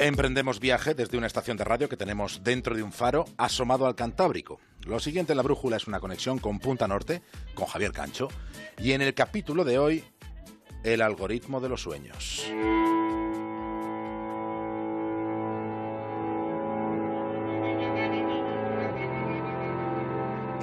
Emprendemos viaje desde una estación de radio que tenemos dentro de un faro asomado al Cantábrico. Lo siguiente en la brújula es una conexión con Punta Norte, con Javier Cancho, y en el capítulo de hoy, el algoritmo de los sueños.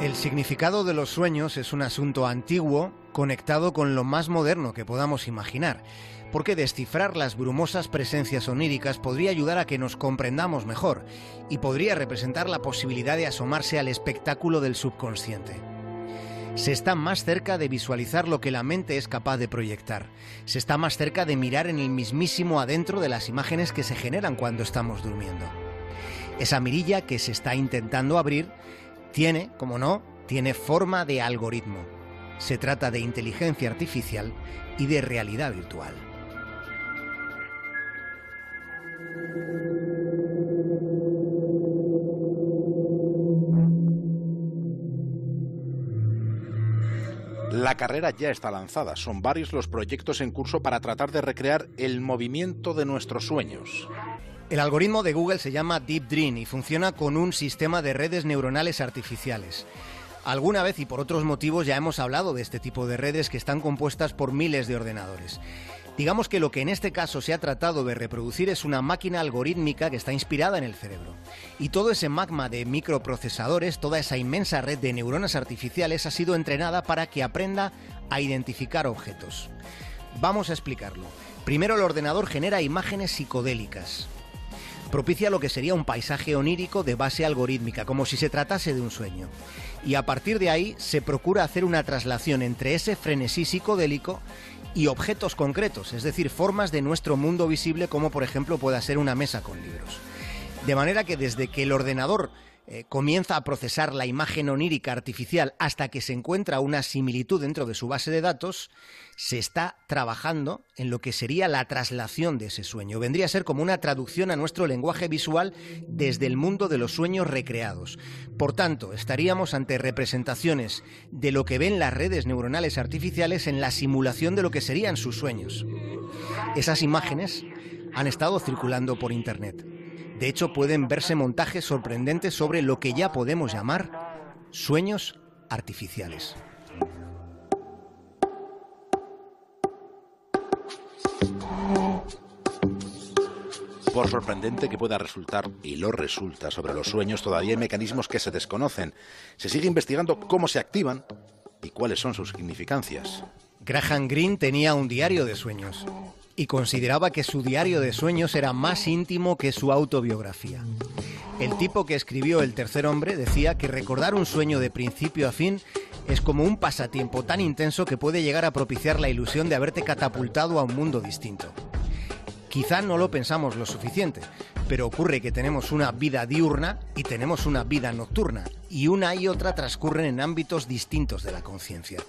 El significado de los sueños es un asunto antiguo conectado con lo más moderno que podamos imaginar, porque descifrar las brumosas presencias oníricas podría ayudar a que nos comprendamos mejor y podría representar la posibilidad de asomarse al espectáculo del subconsciente. Se está más cerca de visualizar lo que la mente es capaz de proyectar. Se está más cerca de mirar en el mismísimo adentro de las imágenes que se generan cuando estamos durmiendo. Esa mirilla que se está intentando abrir tiene, como no, tiene forma de algoritmo. Se trata de inteligencia artificial y de realidad virtual. La carrera ya está lanzada. Son varios los proyectos en curso para tratar de recrear el movimiento de nuestros sueños. El algoritmo de Google se llama Deep Dream y funciona con un sistema de redes neuronales artificiales. Alguna vez y por otros motivos ya hemos hablado de este tipo de redes que están compuestas por miles de ordenadores. Digamos que lo que en este caso se ha tratado de reproducir es una máquina algorítmica que está inspirada en el cerebro. Y todo ese magma de microprocesadores, toda esa inmensa red de neuronas artificiales ha sido entrenada para que aprenda a identificar objetos. Vamos a explicarlo. Primero el ordenador genera imágenes psicodélicas propicia lo que sería un paisaje onírico de base algorítmica, como si se tratase de un sueño. Y a partir de ahí se procura hacer una traslación entre ese frenesí psicodélico y objetos concretos, es decir, formas de nuestro mundo visible como por ejemplo pueda ser una mesa con libros. De manera que desde que el ordenador eh, comienza a procesar la imagen onírica artificial hasta que se encuentra una similitud dentro de su base de datos, se está trabajando en lo que sería la traslación de ese sueño. Vendría a ser como una traducción a nuestro lenguaje visual desde el mundo de los sueños recreados. Por tanto, estaríamos ante representaciones de lo que ven las redes neuronales artificiales en la simulación de lo que serían sus sueños. Esas imágenes han estado circulando por Internet. De hecho, pueden verse montajes sorprendentes sobre lo que ya podemos llamar sueños artificiales. Por sorprendente que pueda resultar, y lo resulta sobre los sueños, todavía hay mecanismos que se desconocen. Se sigue investigando cómo se activan y cuáles son sus significancias. Graham Greene tenía un diario de sueños y consideraba que su diario de sueños era más íntimo que su autobiografía. El tipo que escribió El tercer hombre decía que recordar un sueño de principio a fin es como un pasatiempo tan intenso que puede llegar a propiciar la ilusión de haberte catapultado a un mundo distinto. Quizá no lo pensamos lo suficiente, pero ocurre que tenemos una vida diurna y tenemos una vida nocturna, y una y otra transcurren en ámbitos distintos de la conciencia.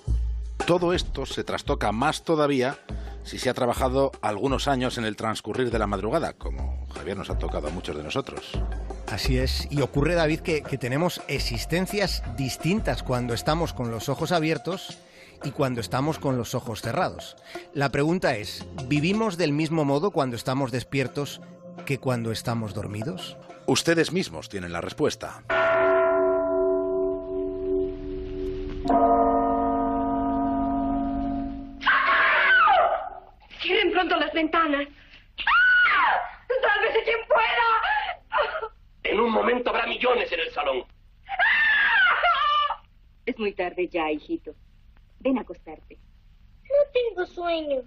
Todo esto se trastoca más todavía si se ha trabajado algunos años en el transcurrir de la madrugada, como Javier nos ha tocado a muchos de nosotros. Así es, y ocurre David que, tenemos existencias distintas cuando estamos con los ojos abiertos y cuando estamos con los ojos cerrados. La pregunta es, ¿vivimos del mismo modo cuando estamos despiertos que cuando estamos dormidos? Ustedes mismos tienen la respuesta. Pronto las ventanas. ¡Sálvese quien pueda! En un momento habrá millones en el salón. Es muy tarde ya, hijito. Ven a acostarte. No tengo sueño.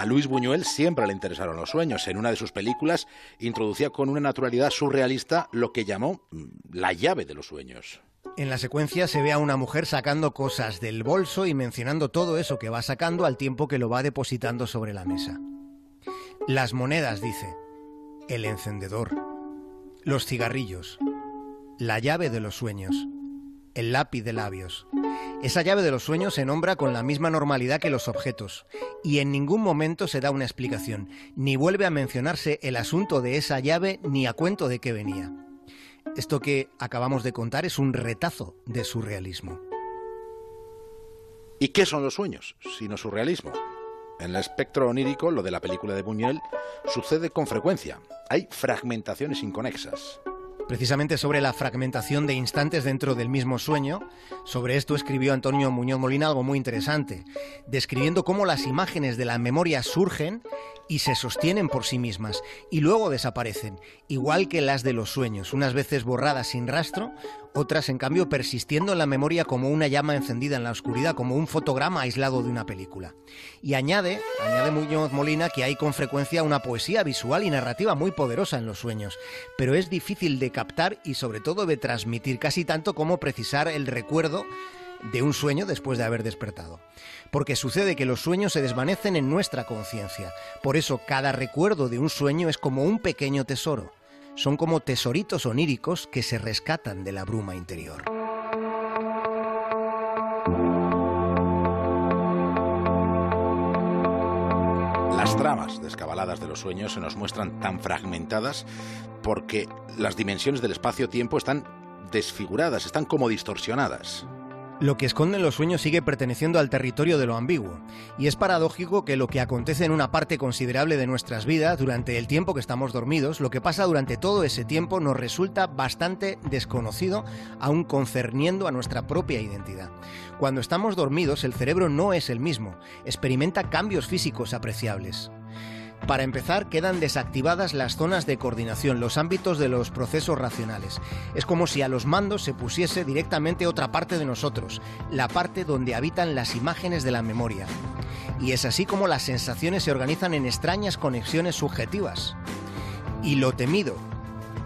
A Luis Buñuel siempre le interesaron los sueños. En una de sus películas introducía con una naturalidad surrealista lo que llamó mm, la llave de los sueños. En la secuencia se ve a una mujer sacando cosas del bolso y mencionando todo eso que va sacando al tiempo que lo va depositando sobre la mesa. Las monedas, dice, el encendedor, los cigarrillos, la llave de los sueños, el lápiz de labios, esa llave de los sueños se nombra con la misma normalidad que los objetos, y en ningún momento se da una explicación, ni vuelve a mencionarse el asunto de esa llave ni a cuento de qué venía. Esto que acabamos de contar es un retazo de surrealismo. ¿Y qué son los sueños, sino surrealismo? En el espectro onírico, lo de la película de Buñuel, sucede con frecuencia. Hay fragmentaciones inconexas. Precisamente sobre la fragmentación de instantes dentro del mismo sueño, sobre esto escribió Antonio Muñoz Molina algo muy interesante, describiendo cómo las imágenes de la memoria surgen y se sostienen por sí mismas y luego desaparecen, igual que las de los sueños, unas veces borradas sin rastro, otras en cambio persistiendo en la memoria como una llama encendida en la oscuridad, como un fotograma aislado de una película. Y añade, añade Muñoz Molina que hay con frecuencia una poesía visual y narrativa muy poderosa en los sueños, pero es difícil de captar y sobre todo de transmitir casi tanto como precisar el recuerdo de un sueño después de haber despertado. Porque sucede que los sueños se desvanecen en nuestra conciencia. Por eso cada recuerdo de un sueño es como un pequeño tesoro. Son como tesoritos oníricos que se rescatan de la bruma interior. Las tramas descabaladas de los sueños se nos muestran tan fragmentadas porque las dimensiones del espacio-tiempo están desfiguradas, están como distorsionadas. Lo que esconden los sueños sigue perteneciendo al territorio de lo ambiguo, y es paradójico que lo que acontece en una parte considerable de nuestras vidas durante el tiempo que estamos dormidos, lo que pasa durante todo ese tiempo nos resulta bastante desconocido, aun concerniendo a nuestra propia identidad. Cuando estamos dormidos, el cerebro no es el mismo, experimenta cambios físicos apreciables. Para empezar, quedan desactivadas las zonas de coordinación, los ámbitos de los procesos racionales. Es como si a los mandos se pusiese directamente otra parte de nosotros, la parte donde habitan las imágenes de la memoria. Y es así como las sensaciones se organizan en extrañas conexiones subjetivas. Y lo temido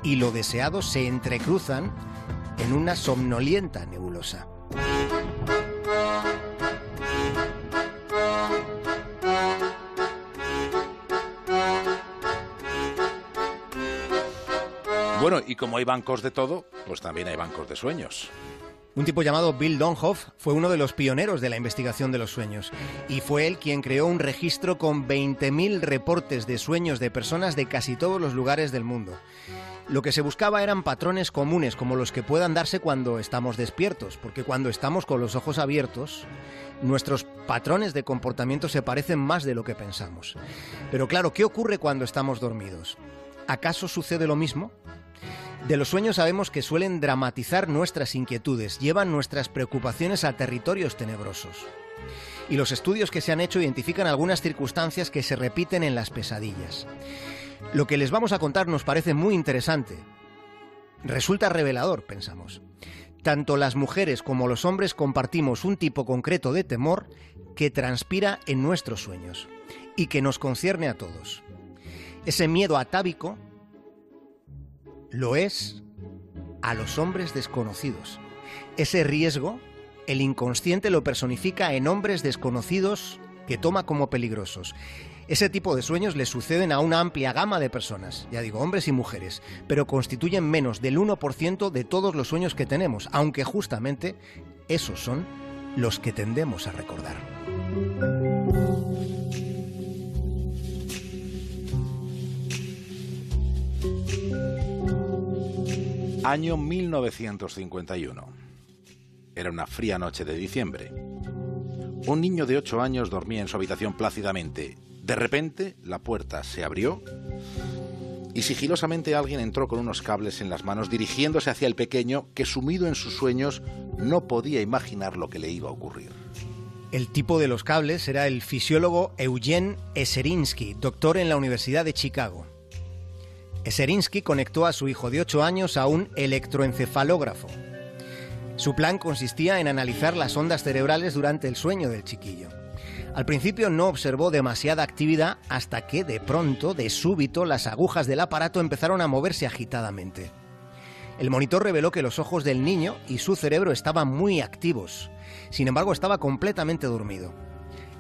y lo deseado se entrecruzan en una somnolienta nebulosa. Bueno, y como hay bancos de todo, pues también hay bancos de sueños. Un tipo llamado Bill Donhoff fue uno de los pioneros de la investigación de los sueños y fue él quien creó un registro con 20.000 reportes de sueños de personas de casi todos los lugares del mundo. Lo que se buscaba eran patrones comunes como los que puedan darse cuando estamos despiertos, porque cuando estamos con los ojos abiertos, nuestros patrones de comportamiento se parecen más de lo que pensamos. Pero claro, ¿qué ocurre cuando estamos dormidos? ¿Acaso sucede lo mismo? De los sueños sabemos que suelen dramatizar nuestras inquietudes, llevan nuestras preocupaciones a territorios tenebrosos. Y los estudios que se han hecho identifican algunas circunstancias que se repiten en las pesadillas. Lo que les vamos a contar nos parece muy interesante. Resulta revelador, pensamos. Tanto las mujeres como los hombres compartimos un tipo concreto de temor que transpira en nuestros sueños y que nos concierne a todos. Ese miedo atávico lo es a los hombres desconocidos. Ese riesgo, el inconsciente lo personifica en hombres desconocidos que toma como peligrosos. Ese tipo de sueños le suceden a una amplia gama de personas, ya digo, hombres y mujeres, pero constituyen menos del 1% de todos los sueños que tenemos, aunque justamente esos son los que tendemos a recordar. Año 1951. Era una fría noche de diciembre. Un niño de 8 años dormía en su habitación plácidamente. De repente, la puerta se abrió y sigilosamente alguien entró con unos cables en las manos dirigiéndose hacia el pequeño que sumido en sus sueños no podía imaginar lo que le iba a ocurrir. El tipo de los cables era el fisiólogo Eugene Eserinsky, doctor en la Universidad de Chicago. Eserinsky conectó a su hijo de 8 años a un electroencefalógrafo. Su plan consistía en analizar las ondas cerebrales durante el sueño del chiquillo. Al principio no observó demasiada actividad hasta que de pronto, de súbito, las agujas del aparato empezaron a moverse agitadamente. El monitor reveló que los ojos del niño y su cerebro estaban muy activos. Sin embargo, estaba completamente dormido.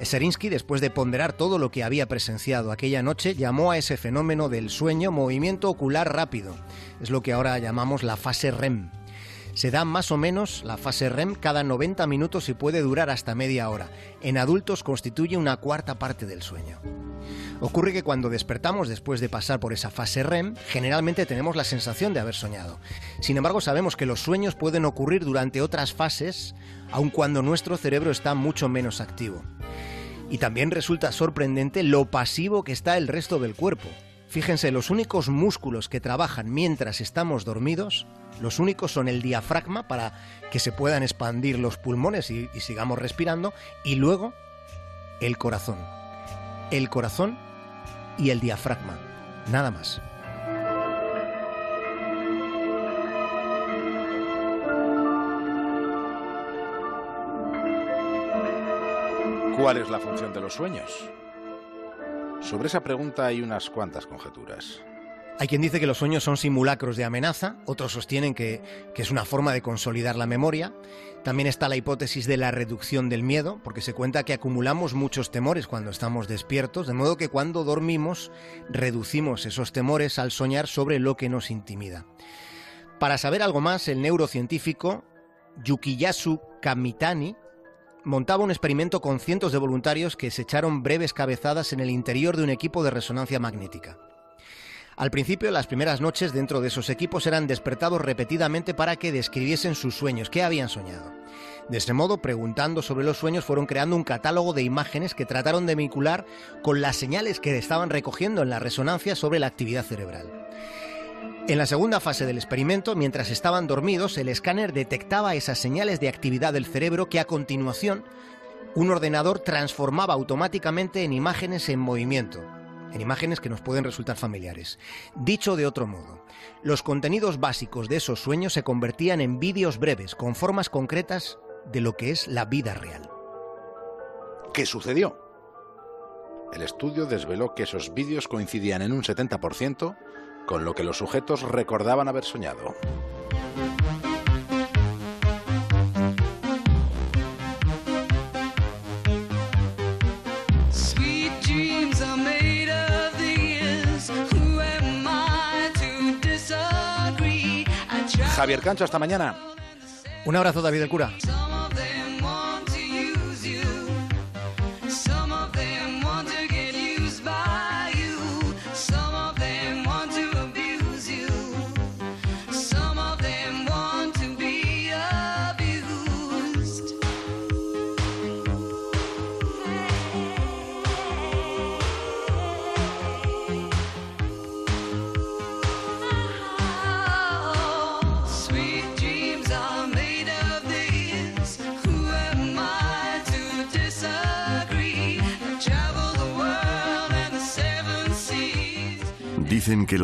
Serinsky, después de ponderar todo lo que había presenciado aquella noche, llamó a ese fenómeno del sueño movimiento ocular rápido. Es lo que ahora llamamos la fase REM. Se da más o menos la fase REM cada 90 minutos y puede durar hasta media hora. En adultos constituye una cuarta parte del sueño. Ocurre que cuando despertamos después de pasar por esa fase REM, generalmente tenemos la sensación de haber soñado. Sin embargo, sabemos que los sueños pueden ocurrir durante otras fases, aun cuando nuestro cerebro está mucho menos activo. Y también resulta sorprendente lo pasivo que está el resto del cuerpo. Fíjense, los únicos músculos que trabajan mientras estamos dormidos, los únicos son el diafragma para que se puedan expandir los pulmones y, y sigamos respirando, y luego el corazón. El corazón y el diafragma, nada más. ¿Cuál es la función de los sueños? Sobre esa pregunta hay unas cuantas conjeturas. Hay quien dice que los sueños son simulacros de amenaza, otros sostienen que, que, es una forma de consolidar la memoria. También está la hipótesis de la reducción del miedo, porque se cuenta que acumulamos muchos temores cuando estamos despiertos, de modo que cuando dormimos reducimos esos temores al soñar sobre lo que nos intimida. Para saber algo más, el neurocientífico Yukiyasu Kamitani montaba un experimento con cientos de voluntarios que se echaron breves cabezadas en el interior de un equipo de resonancia magnética. Al principio, las primeras noches dentro de esos equipos eran despertados repetidamente para que describiesen sus sueños, qué habían soñado. De ese modo, preguntando sobre los sueños, fueron creando un catálogo de imágenes que trataron de vincular con las señales que estaban recogiendo en la resonancia sobre la actividad cerebral. En la segunda fase del experimento, mientras estaban dormidos, el escáner detectaba esas señales de actividad del cerebro que a continuación un ordenador transformaba automáticamente en imágenes en movimiento, en imágenes que nos pueden resultar familiares. Dicho de otro modo, los contenidos básicos de esos sueños se convertían en vídeos breves, con formas concretas de lo que es la vida real. ¿Qué sucedió? El estudio desveló que esos vídeos coincidían en un 70% con lo que los sujetos recordaban haber soñado. Javier Cancho, hasta mañana. Un abrazo, David el Cura. Dicen que